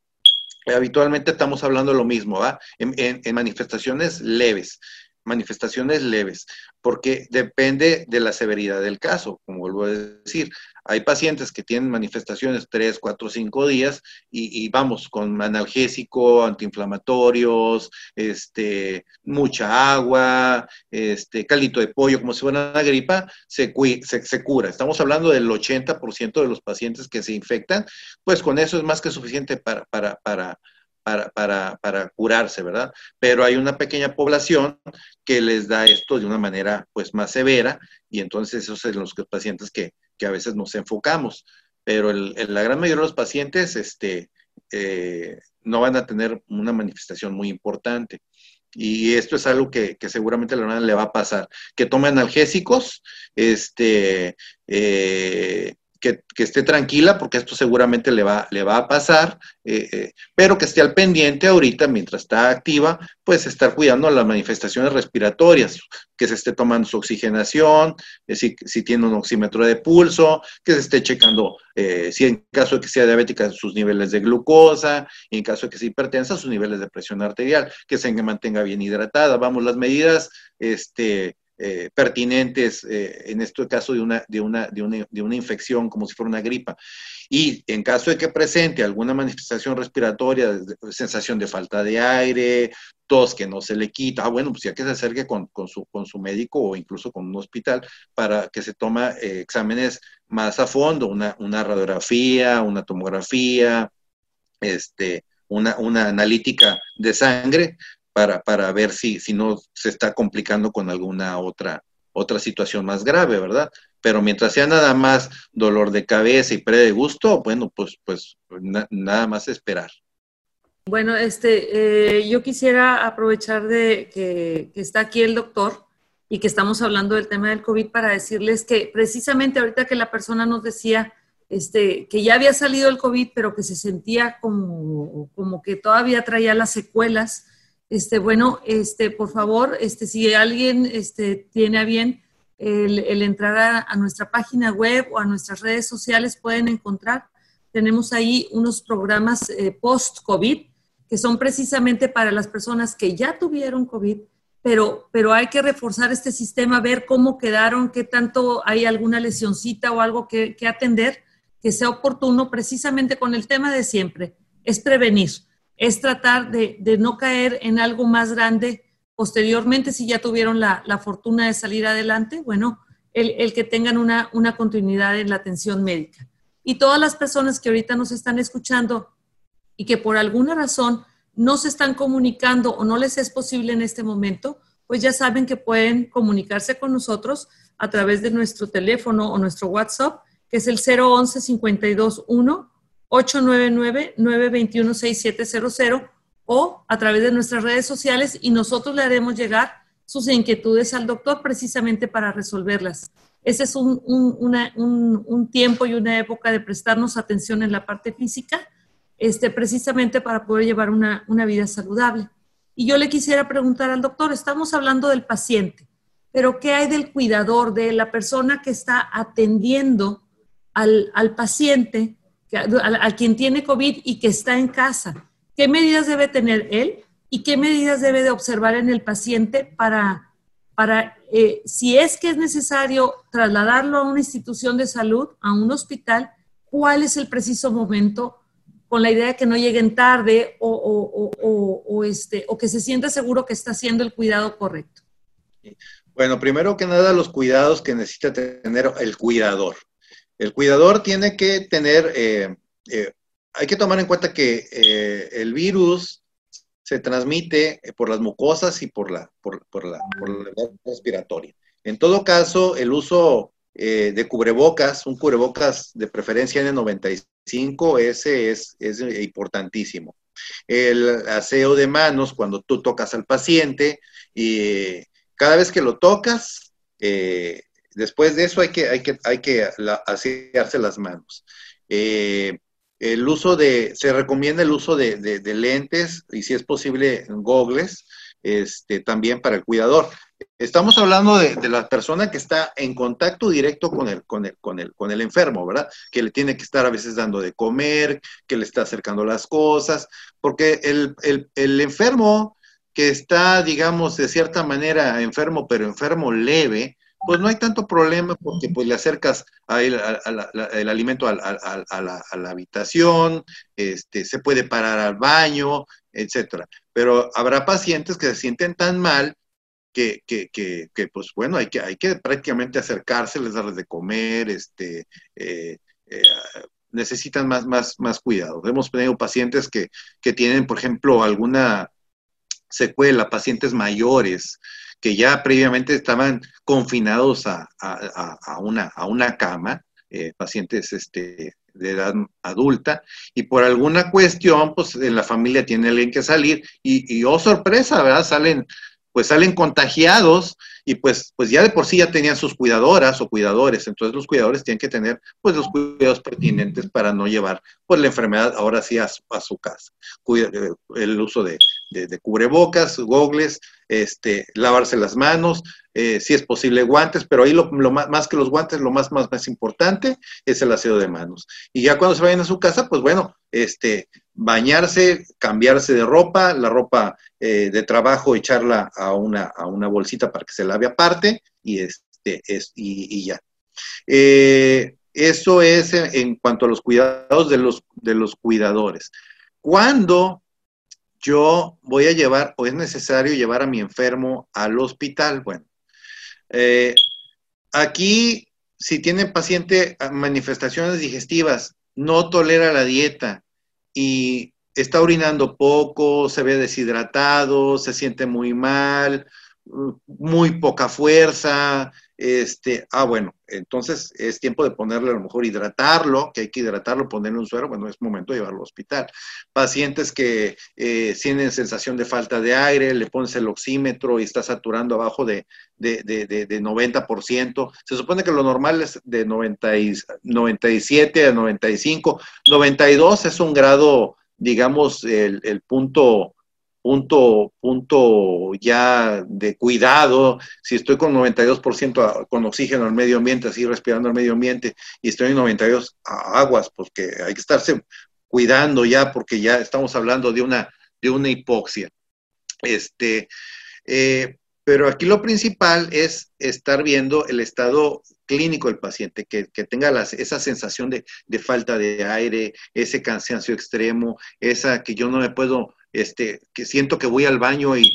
[SPEAKER 4] habitualmente estamos hablando de lo mismo, ¿va? En, manifestaciones leves, manifestaciones leves, porque depende de la severidad del caso, como vuelvo a decir. Hay pacientes que tienen manifestaciones 3, 4, 5 días y, vamos con analgésico, antiinflamatorios, este, mucha agua, este, calito de pollo, como si fuera una gripa, se, se, cura. Estamos hablando del 80% de los pacientes que se infectan, pues con eso es más que suficiente para, para, para, para, para, para, curarse, ¿verdad? Pero hay una pequeña población que les da esto de una manera pues más severa y entonces esos son los pacientes que, que a veces nos enfocamos. Pero la gran mayoría de los pacientes este, eh, no van a tener una manifestación muy importante. Y esto es algo que, que seguramente a la le va a pasar. Que tome analgésicos, este, eh, que, esté tranquila, porque esto seguramente le va, le va a pasar, eh, eh, pero que esté al pendiente ahorita, mientras está activa, pues estar cuidando las manifestaciones respiratorias, que se esté tomando su oxigenación, eh, si, tiene un oxímetro de pulso, que se esté checando, si en caso de que sea diabética, sus niveles de glucosa, y en caso de que sea hipertensa, sus niveles de presión arterial, que se mantenga bien hidratada. Vamos, las medidas, este, eh, pertinentes, eh, en este caso de una, de, una, de, una, de una infección como si fuera una gripa. Y en caso de que presente alguna manifestación respiratoria, sensación de falta de aire, tos que no se le quita, ah, bueno, pues ya que se acerque con, con, su, con su médico o incluso con un hospital para que se toma eh, exámenes más a fondo, una, una radiografía, una tomografía, este, una, una analítica de sangre para, para ver si, si no se está complicando con alguna otra, otra situación más grave, ¿verdad? Pero mientras sea nada más dolor de cabeza y pre de gusto, bueno, pues, pues nada más esperar.
[SPEAKER 3] Bueno, este, eh, yo quisiera aprovechar de que, que, está aquí el doctor y que estamos hablando del tema del COVID para decirles que precisamente ahorita que la persona nos decía este, que ya había salido el COVID, pero que se sentía como, como que todavía traía las secuelas, este, bueno, este, por favor, este, si alguien este, tiene a bien el, entrar a, nuestra página web o a nuestras redes sociales, pueden encontrar. Tenemos ahí unos programas eh, post-COVID que son precisamente para las personas que ya tuvieron COVID, pero, pero hay que reforzar este sistema, ver cómo quedaron, qué tanto hay alguna lesioncita o algo que, que atender que sea oportuno precisamente con el tema de siempre, es prevenir es tratar de, no caer en algo más grande posteriormente si ya tuvieron la, fortuna de salir adelante, bueno, el, que tengan una, una, continuidad en la atención médica. Y todas las personas que ahorita nos están escuchando y que por alguna razón no se están comunicando o no les es posible en este momento, pues ya saben que pueden comunicarse con nosotros a través de nuestro teléfono o nuestro WhatsApp, que es el 011 521 899-921-6700 o a través de nuestras redes sociales y nosotros le haremos llegar sus inquietudes al doctor precisamente para resolverlas. Ese es un, un, tiempo y una época de prestarnos atención en la parte física, este, precisamente para poder llevar una, vida saludable. Y yo le quisiera preguntar al doctor, estamos hablando del paciente, pero ¿qué hay del cuidador, de la persona que está atendiendo al, al paciente a, quien tiene COVID y que está en casa. ¿Qué medidas debe tener él y qué medidas debe de observar en el paciente para, para eh, si es que es necesario trasladarlo a una institución de salud, a un hospital, cuál es el preciso momento con la idea de que no lleguen tarde o, este, o que se sienta seguro que está haciendo el cuidado correcto?
[SPEAKER 4] Bueno, primero que nada, los cuidados que necesita tener el cuidador. El cuidador tiene que tener, eh, eh, hay que tomar en cuenta que eh, el virus se transmite por las mucosas y por la, por, la, respiratoria. En todo caso, el uso de cubrebocas, un cubrebocas de preferencia N95, ese es, es importantísimo. El aseo de manos cuando tú tocas al paciente y cada vez que lo tocas, Después de eso hay que, hay que, hay que asearse las manos. Eh, el uso de, se recomienda el uso de, lentes y si es posible gogles, este, también para el cuidador. Estamos hablando de, la persona que está en contacto directo con el, con, el, con, el, con el enfermo, ¿verdad? Que le tiene que estar a veces dando de comer, que le está acercando las cosas, porque el, el enfermo que está, digamos, de cierta manera enfermo, pero enfermo leve, pues no hay tanto problema porque pues le acercas el alimento a, la, habitación, este, se puede parar al baño, etcétera. Pero habrá pacientes que se sienten tan mal que, que, que, pues bueno, hay que, hay que prácticamente acercarse, les darles de comer, este, eh, eh, necesitan más, más, más cuidado. Hemos tenido pacientes que, que tienen, por ejemplo, alguna secuela, pacientes mayores, que ya previamente estaban confinados a, una, a una cama, eh, pacientes este, de edad adulta, y por alguna cuestión, pues en la familia tiene alguien que salir, y, y oh sorpresa, ¿verdad? Salen, pues salen contagiados, y pues, pues ya de por sí ya tenían sus cuidadoras o cuidadores, entonces los cuidadores tienen que tener pues los cuidados pertinentes para no llevar pues la enfermedad ahora sí a, su casa. Eh, el uso de, de, cubrebocas, gogles, este, lavarse las manos, eh, si es posible guantes, pero ahí lo, más, que los guantes, lo más, más, importante es el aseo de manos. Y ya cuando se vayan a su casa, pues bueno, este, bañarse, cambiarse de ropa, la ropa eh, de trabajo, echarla a una, a una bolsita para que se lave aparte y, este, es, y, ya. Eh, eso es en, cuanto a los cuidados de los, de los cuidadores. Cuando yo voy a llevar o es necesario llevar a mi enfermo al hospital, bueno, eh, aquí si tiene paciente manifestaciones digestivas, no tolera la dieta y está orinando poco, se ve deshidratado, se siente muy mal, mm, muy poca fuerza, este, ah, bueno, entonces es tiempo de ponerle a lo mejor hidratarlo, que hay que hidratarlo, ponerle un suero, bueno, es momento de llevarlo al hospital. Pacientes que eh, tienen sensación de falta de aire, le pones el oxímetro y está saturando abajo de, de, de, de 90%. Se supone que lo normal es de 90 y, 97 a 95. 92 es un grado, digamos, el, el punto punto, punto ya de cuidado, si estoy con 92% con oxígeno al medio ambiente, así respirando al medio ambiente, y estoy en 92 aguas, porque hay que estarse cuidando ya, porque ya estamos hablando de una, de una hipoxia. Este, eh, pero aquí lo principal es estar viendo el estado clínico del paciente, que, tenga esa sensación de, de, falta de aire, ese cansancio extremo, esa que yo no me puedo este, que siento que voy al baño y,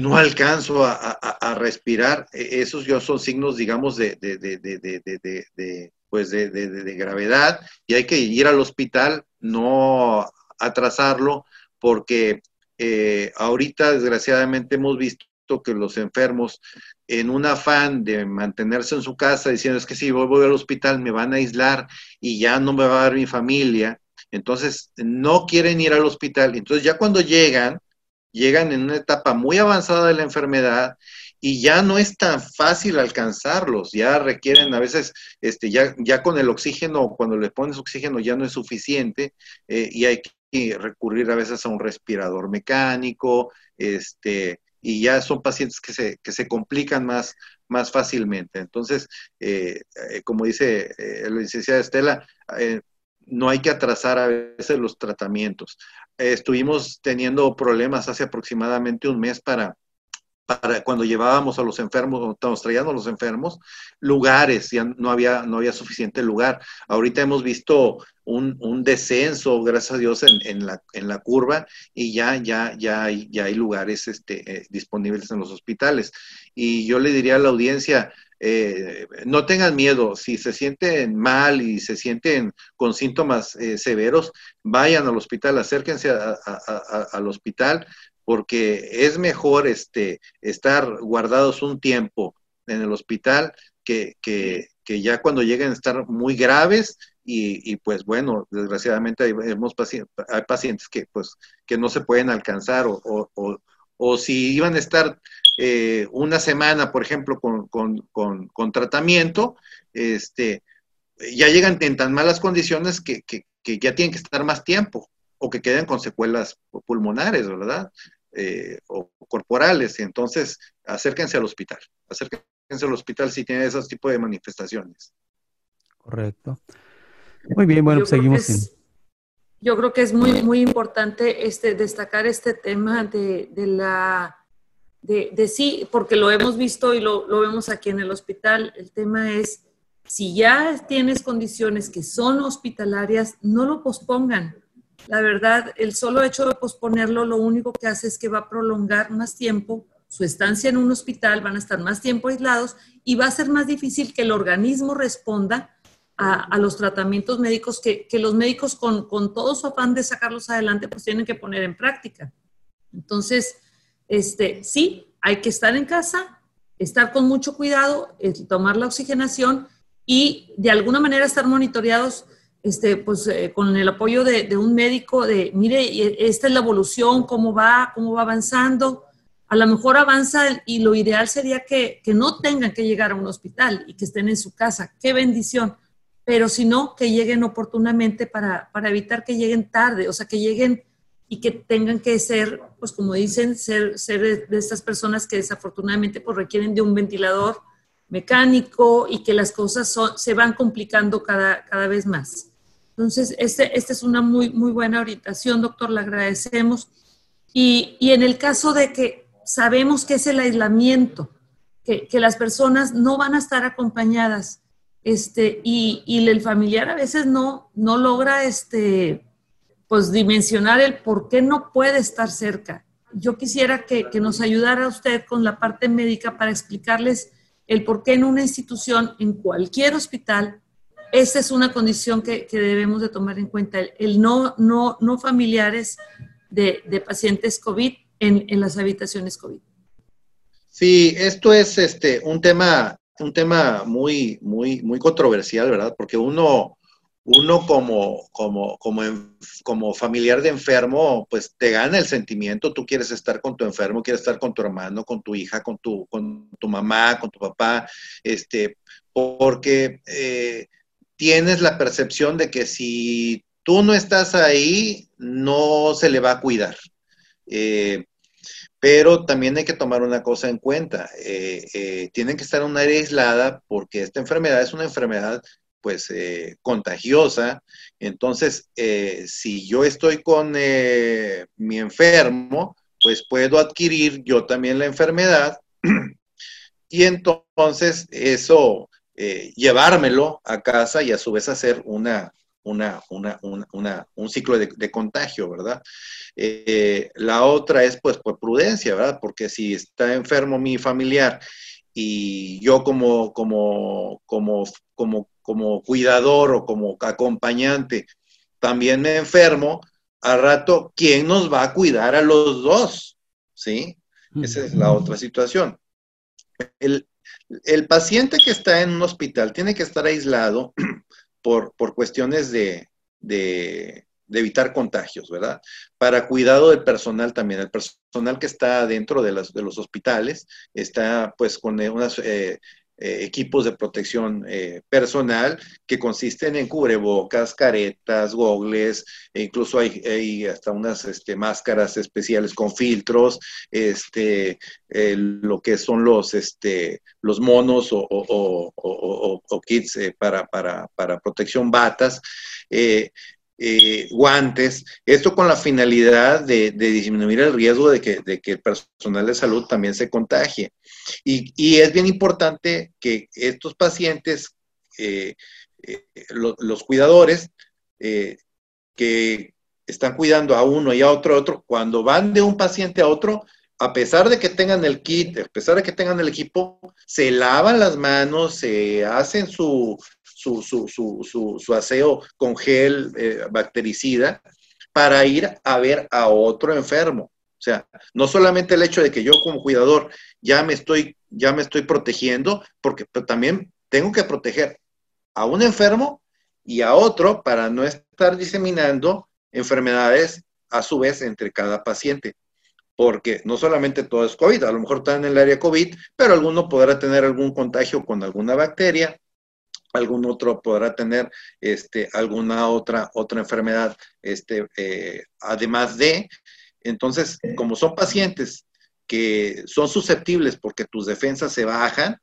[SPEAKER 4] no alcanzo a, respirar, e, esos ya son signos, digamos, de, pues de, gravedad. Y hay que ir al hospital, no atrasarlo, porque eh, ahorita desgraciadamente hemos visto que los enfermos, en un afán de mantenerse en su casa, diciendo es que si voy al hospital me van a aislar y ya no me va a ver mi familia, entonces, no quieren ir al hospital. Entonces, ya cuando llegan, llegan en una etapa muy avanzada de la enfermedad y ya no es tan fácil alcanzarlos, ya requieren a veces, este, ya, ya con el oxígeno, cuando le pones oxígeno ya no es suficiente eh, y hay que recurrir a veces a un respirador mecánico, este, y ya son pacientes que se, que se complican más, más fácilmente. Entonces, eh, eh, como dice la licenciada Estela, no hay que atrasar a veces los tratamientos. estuvimos teniendo problemas hace aproximadamente un mes para, para cuando llevábamos a los enfermos, estamos trayendo a los enfermos, lugares, ya no había, no había suficiente lugar. Ahorita hemos visto un, descenso, gracias a Dios, en, la, en la curva y ya, ya, ya, hay, ya hay lugares este, eh, disponibles en los hospitales. Y yo le diría a la audiencia, eh, no tengan miedo, si se sienten mal y se sienten con síntomas eh, severos, vayan al hospital, acérquense al hospital, porque es mejor este, estar guardados un tiempo en el hospital que, ya cuando lleguen a estar muy graves y, pues bueno, desgraciadamente hay, pacientes, hay pacientes que pues que no se pueden alcanzar o, o si iban a estar eh, una semana, por ejemplo, con, tratamiento, este, ya llegan en tan malas condiciones que, ya tienen que estar más tiempo o que queden con secuelas pulmonares, ¿verdad? Eh, o corporales. Entonces, acérquense al hospital. Acérquense al hospital si tienen esos tipos de manifestaciones.
[SPEAKER 2] Correcto. Muy bien, bueno, pues seguimos.
[SPEAKER 3] yo creo que es muy, muy importante este, destacar este tema de la de, sí, porque lo hemos visto y lo, vemos aquí en el hospital, el tema es, si ya tienes condiciones que son hospitalarias, no lo pospongan. La verdad, el solo hecho de posponerlo lo único que hace es que va a prolongar más tiempo su estancia en un hospital, van a estar más tiempo aislados y va a ser más difícil que el organismo responda a, los tratamientos médicos que, los médicos con, con, todo su afán de sacarlos adelante, pues tienen que poner en práctica. Entonces, este, sí, hay que estar en casa, estar con mucho cuidado, tomar la oxigenación y de alguna manera estar monitoreados este, pues, eh, con el apoyo de, un médico de, mire, esta es la evolución, cómo va, cómo va avanzando. A lo mejor avanza y lo ideal sería que, que no tengan que llegar a un hospital y que estén en su casa. ¡Qué bendición! pero si no, que lleguen oportunamente para, para evitar que lleguen tarde, o sea, que lleguen y que tengan que ser, pues como dicen, ser, ser de estas personas que desafortunadamente pues, requieren de un ventilador mecánico y que las cosas se van complicando cada, cada vez más. Entonces, este, esta es una muy, muy buena orientación, doctor, le agradecemos. Y, y, en el caso de que sabemos que es el aislamiento, que, que las personas no van a estar acompañadas, este, y, y, el familiar a veces no, no logra este, pues dimensionar el por qué no puede estar cerca. Yo quisiera que, que nos ayudara usted con la parte médica para explicarles el por qué en una institución, en cualquier hospital, esa es una condición que, debemos de tomar en cuenta, el, no, no, no familiares de, de pacientes COVID en, en, las habitaciones COVID.
[SPEAKER 4] Sí, esto es este, un tema un tema muy, muy, muy controversial, ¿verdad? Porque uno, uno como, como, como, como familiar de enfermo, pues te gana el sentimiento, tú quieres estar con tu enfermo, quieres estar con tu hermano, con tu hija, con tu, con tu mamá, con tu papá, este, porque eh, tienes la percepción de que si tú no estás ahí, no se le va a cuidar. Eh, pero también hay que tomar una cosa en cuenta. Eh, tienen que estar en un área aislada porque esta enfermedad es una enfermedad pues eh, contagiosa. Entonces, si yo estoy con mi enfermo, pues puedo adquirir yo también la enfermedad y entonces eso llevármelo a casa y a su vez hacer una, una, un ciclo de, contagio, ¿verdad? Eh, la otra es pues por prudencia, ¿verdad? Porque si está enfermo mi familiar y yo como, como, como, como, como cuidador o como acompañante también me enfermo, al rato, ¿quién nos va a cuidar a los dos? ¿Sí? Esa es la otra situación. El, el paciente que está en un hospital tiene que estar aislado por, cuestiones de, evitar contagios, ¿verdad? Para cuidado del personal también. El personal que está dentro de, de los hospitales está pues con unas eh, eh, equipos de protección eh, personal que consisten en cubrebocas, caretas, gogles, e incluso hay, hasta unas este, máscaras especiales con filtros, este, lo que son los, este, los monos o, kits eh, para, para, para, protección batas. Guantes, esto con la finalidad de, disminuir el riesgo de que, el personal de salud también se contagie. Y, es bien importante que estos pacientes, eh, eh, los cuidadores, eh, que están cuidando a uno y a otro, otro, cuando van de un paciente a otro, a pesar de que tengan el kit, a pesar de que tengan el equipo, se lavan las manos, se hacen su, su, su, su aseo con gel bactericida para ir a ver a otro enfermo. O sea, no solamente el hecho de que yo como cuidador ya me estoy, ya me estoy protegiendo, porque también tengo que proteger a un enfermo y a otro para no estar diseminando enfermedades a su vez entre cada paciente. Porque no solamente todo es COVID, a lo mejor está en el área COVID, pero alguno podrá tener algún contagio con alguna bacteria, algún otro podrá tener este, alguna otra, otra enfermedad, este, eh, además de, entonces, como son pacientes que son susceptibles porque tus defensas se bajan,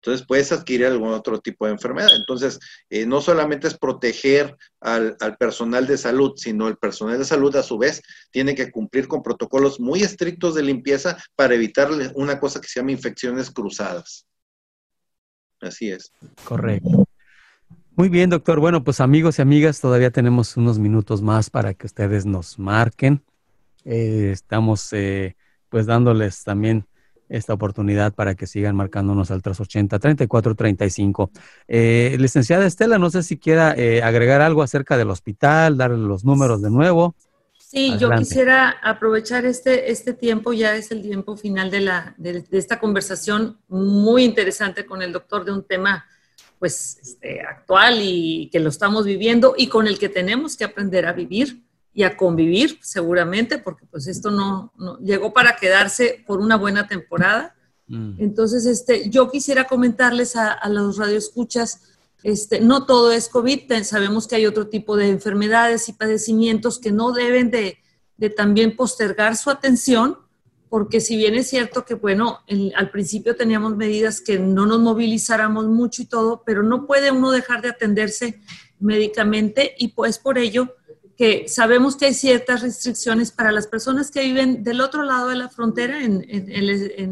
[SPEAKER 4] entonces puedes adquirir algún otro tipo de enfermedad. Entonces, eh, no solamente es proteger al, personal de salud, sino el personal de salud a su vez tiene que cumplir con protocolos muy estrictos de limpieza para evitar una cosa que se llama infecciones cruzadas. Así es.
[SPEAKER 2] Correcto. Muy bien, doctor. Bueno, pues amigos y amigas, todavía tenemos unos minutos más para que ustedes nos marquen. Eh, estamos eh, pues dándoles también esta oportunidad para que sigan marcándonos al 380 3435. Eh, licenciada Estela, no sé si quiera eh, agregar algo acerca del hospital, darle los números de nuevo.
[SPEAKER 3] Sí, yo quisiera aprovechar este, este tiempo, ya es el tiempo final de, la, de, esta conversación muy interesante con el doctor de un tema pues este, actual y que lo estamos viviendo y con el que tenemos que aprender a vivir y a convivir seguramente, porque pues esto no, llegó para quedarse por una buena temporada. Mm. Entonces, este, yo quisiera comentarles a, a, los radioescuchas, este, no todo es COVID, sabemos que hay otro tipo de enfermedades y padecimientos que no deben de, de también postergar su atención, porque si bien es cierto que, bueno, al principio teníamos medidas que no nos movilizáramos mucho y todo, pero no puede uno dejar de atenderse médicamente y pues por ello que sabemos que hay ciertas restricciones para las personas que viven del otro lado de la frontera en,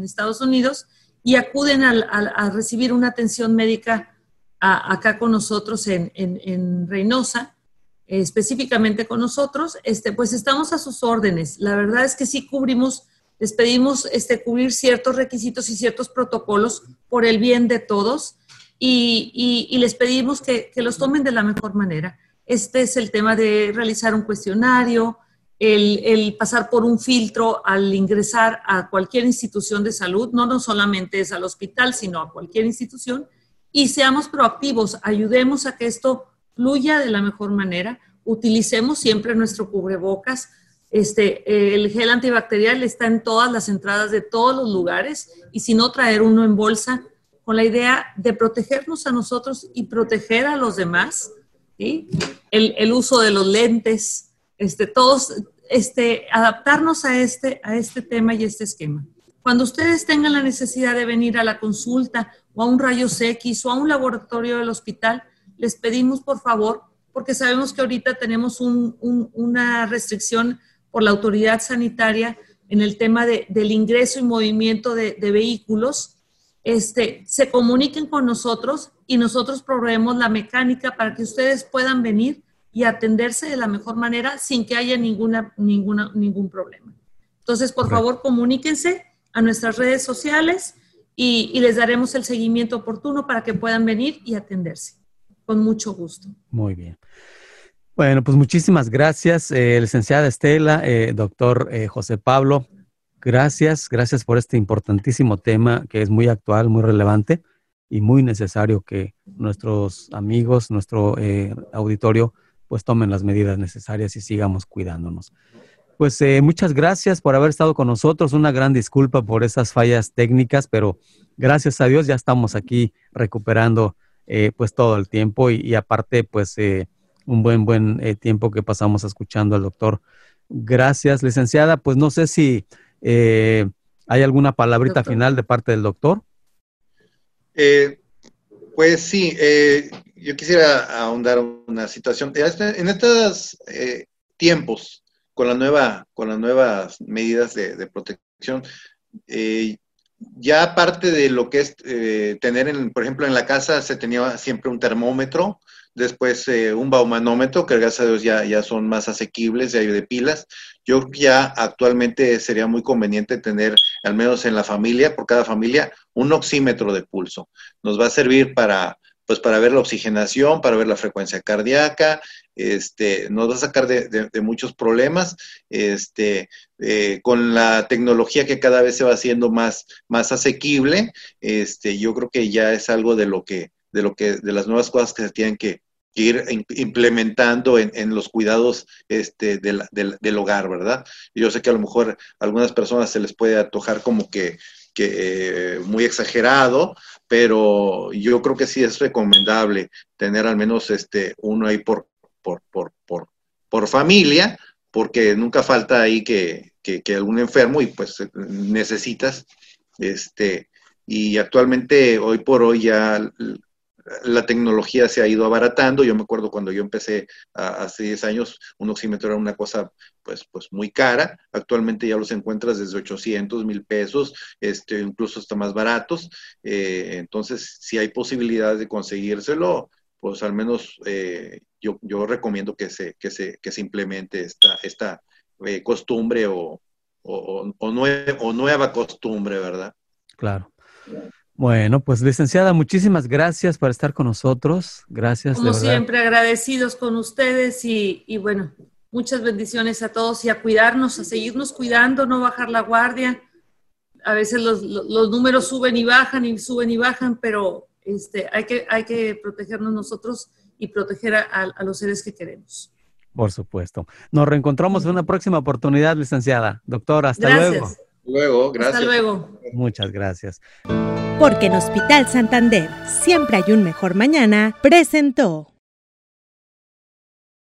[SPEAKER 3] Estados Unidos y acuden a, recibir una atención médica acá con nosotros en, Reynosa, específicamente con nosotros, este, pues estamos a sus órdenes. La verdad es que sí cubrimos, les pedimos este, cubrir ciertos requisitos y ciertos protocolos por el bien de todos y, les pedimos que los tomen de la mejor manera. Este es el tema de realizar un cuestionario, el, pasar por un filtro al ingresar a cualquier institución de salud, no, no solamente es al hospital, sino a cualquier institución, y seamos proactivos, ayudemos a que esto fluya de la mejor manera, utilicemos siempre nuestro cubrebocas, este, el gel antibacterial está en todas las entradas de todos los lugares y si no traer uno en bolsa con la idea de protegernos a nosotros y proteger a los demás el, uso de los lentes, este, todos, este, adaptarnos a este, a este tema y este esquema. Cuando ustedes tengan la necesidad de venir a la consulta o a un rayos X o a un laboratorio del hospital, les pedimos por favor, porque sabemos que ahorita tenemos una restricción por la autoridad sanitaria en el tema del ingreso y movimiento de, de vehículos, este, se comuniquen con nosotros y nosotros proveemos la mecánica para que ustedes puedan venir y atenderse de la mejor manera sin que haya ninguna, ninguna, ningún problema. Entonces, por favor, comuníquense a nuestras redes sociales y, les daremos el seguimiento oportuno para que puedan venir y atenderse. Con mucho gusto.
[SPEAKER 2] Muy bien. Bueno, pues muchísimas gracias, eh, licenciada Estela, eh, doctor eh, José Pablo. Gracias, gracias por este importantísimo tema que es muy actual, muy relevante y muy necesario que nuestros amigos, nuestro eh, auditorio, pues tomen las medidas necesarias y sigamos cuidándonos. Pues eh, muchas gracias por haber estado con nosotros. Una gran disculpa por esas fallas técnicas, pero gracias a Dios ya estamos aquí recuperando pues todo el tiempo y, aparte pues un buen, buen tiempo que pasamos escuchando al doctor. Gracias, licenciada. Pues no sé si hay alguna palabrita final de parte del doctor.
[SPEAKER 4] Eh, pues sí, eh, yo quisiera ahondar una situación. En estos eh, tiempos, con, la nueva, con las nuevas medidas de, protección, ya aparte de lo que es tener, en, por ejemplo, en la casa se tenía siempre un termómetro, después un baumanómetro, que gracias a Dios ya, ya son más asequibles, ya hay de pilas. Yo ya actualmente sería muy conveniente tener, al menos en la familia, por cada familia, un oxímetro de pulso. Nos va a servir para, pues, para ver la oxigenación, para ver la frecuencia cardíaca, este, nos va a sacar de, muchos problemas, este, eh, con la tecnología que cada vez se va haciendo más, más asequible, este, yo creo que ya es algo de lo que, de lo que, de las nuevas cosas que se tienen que, ir implementando en, los cuidados este, del, hogar, ¿verdad? yo sé que a lo mejor a algunas personas se les puede atojar como que, eh, muy exagerado, pero yo creo que sí es recomendable tener al menos este, uno ahí por, por, por, por, por familia, porque nunca falta ahí que, que, que, algún enfermo y pues necesitas, este, y actualmente hoy por hoy ya la tecnología se ha ido abaratando. Yo me acuerdo cuando yo empecé hace 10 años, un oxímetro era una cosa pues, pues muy cara. Actualmente ya los encuentras desde 800 mil pesos, este, incluso hasta más baratos. Eh, entonces, si hay posibilidad de conseguírselo, pues al menos eh, yo, yo recomiendo que se, que se, que implemente esta, esta eh, costumbre o, o, o, nueva costumbre, ¿verdad?
[SPEAKER 2] Claro. Bueno, pues licenciada, muchísimas gracias por estar con nosotros. Gracias.
[SPEAKER 3] Como siempre, agradecidos con ustedes y, y, bueno, muchas bendiciones a todos y a cuidarnos, a seguirnos cuidando, no bajar la guardia. A veces los, los números suben y bajan y suben y bajan, pero este, hay, que, hay que protegernos nosotros y proteger a, a los seres que queremos.
[SPEAKER 2] Por supuesto. Nos reencontramos en una próxima oportunidad, licenciada. Doctora, hasta luego.
[SPEAKER 4] Luego, gracias.
[SPEAKER 3] Hasta luego.
[SPEAKER 2] Muchas gracias.
[SPEAKER 1] Porque en Hospital Santander siempre hay un mejor mañana, presentó.